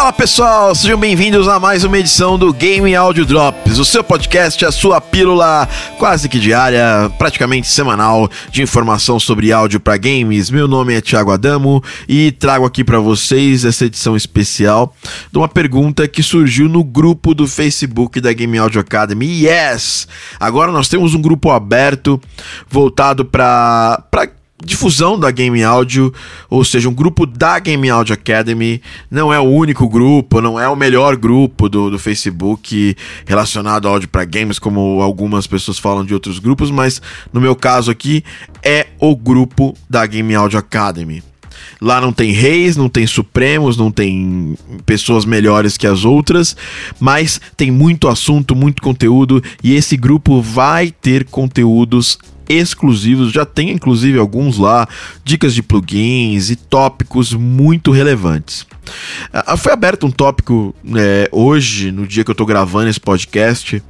Fala pessoal, sejam bem-vindos a mais uma edição do Game Audio Drops, o seu podcast, a sua pílula quase que diária, praticamente semanal, de informação sobre áudio para games. Meu nome é Thiago Adamo e trago aqui para vocês essa edição especial de uma pergunta que surgiu no grupo do Facebook da Game Audio Academy. Yes! Agora nós temos um grupo aberto voltado para difusão da Game Audio, ou seja, um grupo da Game Audio Academy. Não é o único grupo, não é o melhor grupo do, do Facebook relacionado ao áudio para games, como algumas pessoas falam de outros grupos, mas no meu caso aqui é o grupo da Game Audio Academy. Lá não tem reis, não tem supremos, não tem pessoas melhores que as outras, mas tem muito assunto, muito conteúdo e esse grupo vai ter conteúdos exclusivos, já tem inclusive alguns lá, dicas de plugins e tópicos muito relevantes. Ah, foi aberto um tópico é, hoje, no dia que eu estou gravando esse podcast,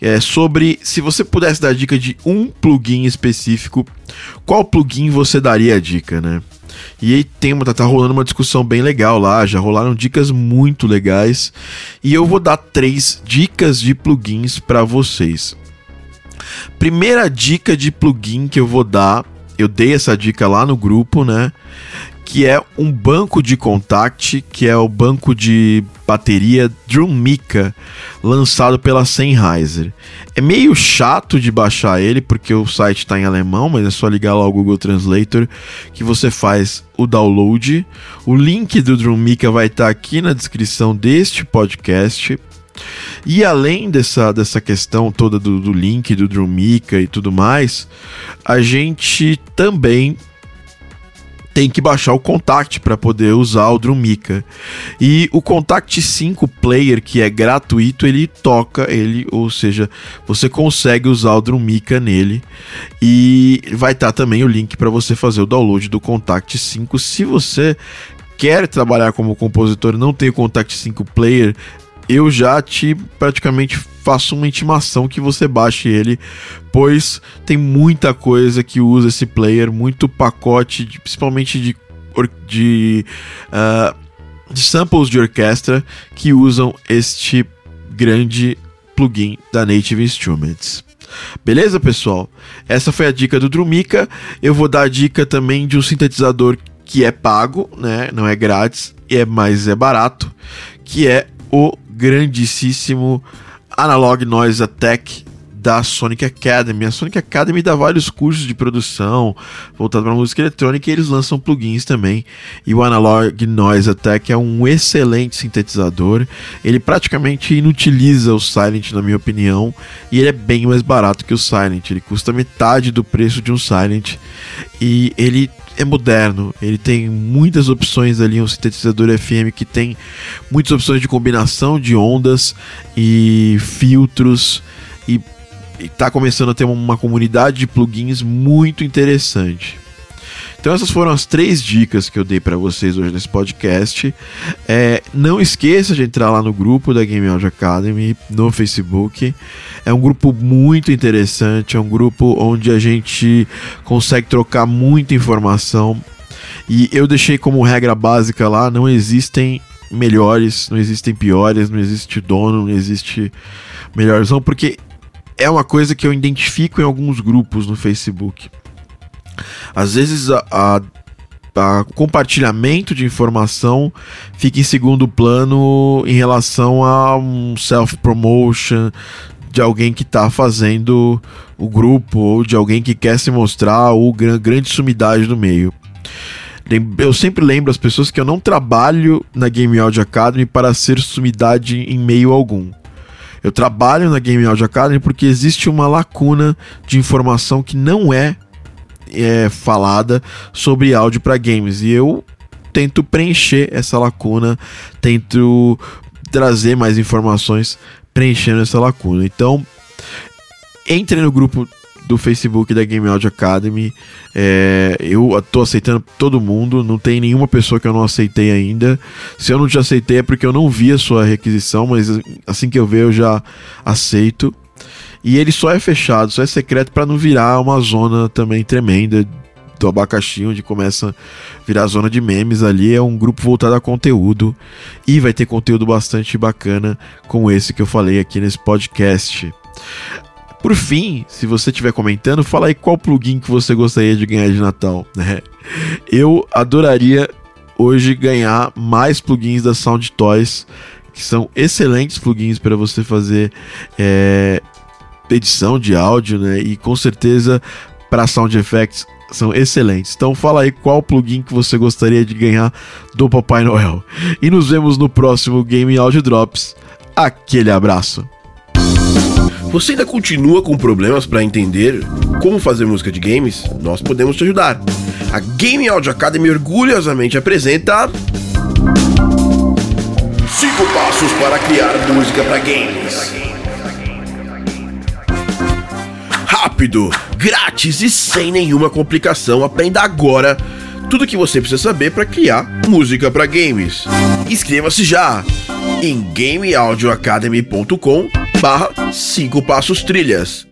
é, sobre se você pudesse dar dica de um plugin específico, qual plugin você daria a dica, né? E aí tem, tá, tá rolando uma discussão bem legal lá, já rolaram dicas muito legais. E eu vou dar três dicas de plugins para vocês. Primeira dica de plugin que eu vou dar, eu dei essa dica lá no grupo, né? Que é um banco de contact, que é o banco de bateria Drumica, lançado pela Sennheiser. É meio chato de baixar ele, porque o site está em alemão, mas é só ligar lá o Google Translator que você faz o download. O link do Drumica vai estar tá aqui na descrição deste podcast. E além dessa, dessa questão toda do, do link, do Drumica e tudo mais, a gente também tem que baixar o Contact para poder usar o Drumica. E o Contact 5 Player, que é gratuito, ele toca ele, ou seja, você consegue usar o Drumica nele. E vai estar tá também o link para você fazer o download do Contact 5. Se você quer trabalhar como compositor não tem o Contact 5 Player, eu já te praticamente faço uma intimação que você baixe ele, pois tem muita coisa que usa esse player, muito pacote, de, principalmente de, de, uh, de samples de orquestra que usam este grande plugin da Native Instruments. Beleza, pessoal? Essa foi a dica do Drumica. Eu vou dar a dica também de um sintetizador que é pago, né? Não é grátis, é mais é barato, que é o grandíssimo Analog Noise Attack da Sonic Academy. A Sonic Academy dá vários cursos de produção voltado para música eletrônica e eles lançam plugins também. E o Analog Noise Attack é um excelente sintetizador. Ele praticamente inutiliza o Silent, na minha opinião, e ele é bem mais barato que o Silent. Ele custa metade do preço de um Silent e ele é moderno, ele tem muitas opções ali, um sintetizador FM que tem muitas opções de combinação de ondas e filtros e está começando a ter uma comunidade de plugins muito interessante. Então essas foram as três dicas que eu dei para vocês hoje nesse podcast. É, não esqueça de entrar lá no grupo da Game Audio Academy no Facebook. É um grupo muito interessante, é um grupo onde a gente consegue trocar muita informação. E eu deixei como regra básica lá, não existem melhores, não existem piores, não existe dono, não existe melhorzão, porque é uma coisa que eu identifico em alguns grupos no Facebook. Às vezes a, a, a compartilhamento de informação fica em segundo plano em relação a um self-promotion de alguém que está fazendo o grupo ou de alguém que quer se mostrar ou grande sumidade no meio. Eu sempre lembro as pessoas que eu não trabalho na Game Audio Academy para ser sumidade em meio algum. Eu trabalho na Game Audio Academy porque existe uma lacuna de informação que não é é, falada sobre áudio para games. E eu tento preencher essa lacuna, tento trazer mais informações preenchendo essa lacuna. Então, entre no grupo do Facebook da Game Audio Academy. É, eu tô aceitando todo mundo, não tem nenhuma pessoa que eu não aceitei ainda. Se eu não te aceitei é porque eu não vi a sua requisição, mas assim que eu ver eu já aceito. E ele só é fechado, só é secreto para não virar uma zona também tremenda do abacaxi, onde começa a virar zona de memes ali. É um grupo voltado a conteúdo e vai ter conteúdo bastante bacana como esse que eu falei aqui nesse podcast. Por fim, se você estiver comentando, fala aí qual plugin que você gostaria de ganhar de Natal. Né? Eu adoraria hoje ganhar mais plugins da Sound Toys, que são excelentes plugins para você fazer é, edição de áudio, né? E com certeza para Sound Effects são excelentes. Então fala aí qual plugin que você gostaria de ganhar do Papai Noel. E nos vemos no próximo Game Audio Drops. Aquele abraço. Você ainda continua com problemas para entender como fazer música de games? Nós podemos te ajudar. A Game Audio Academy orgulhosamente apresenta 5 passos para criar música para games. Rápido, grátis e sem nenhuma complicação. Aprenda agora tudo o que você precisa saber para criar música para games. Inscreva-se já em gameaudioacademy.com barra 5 passos trilhas.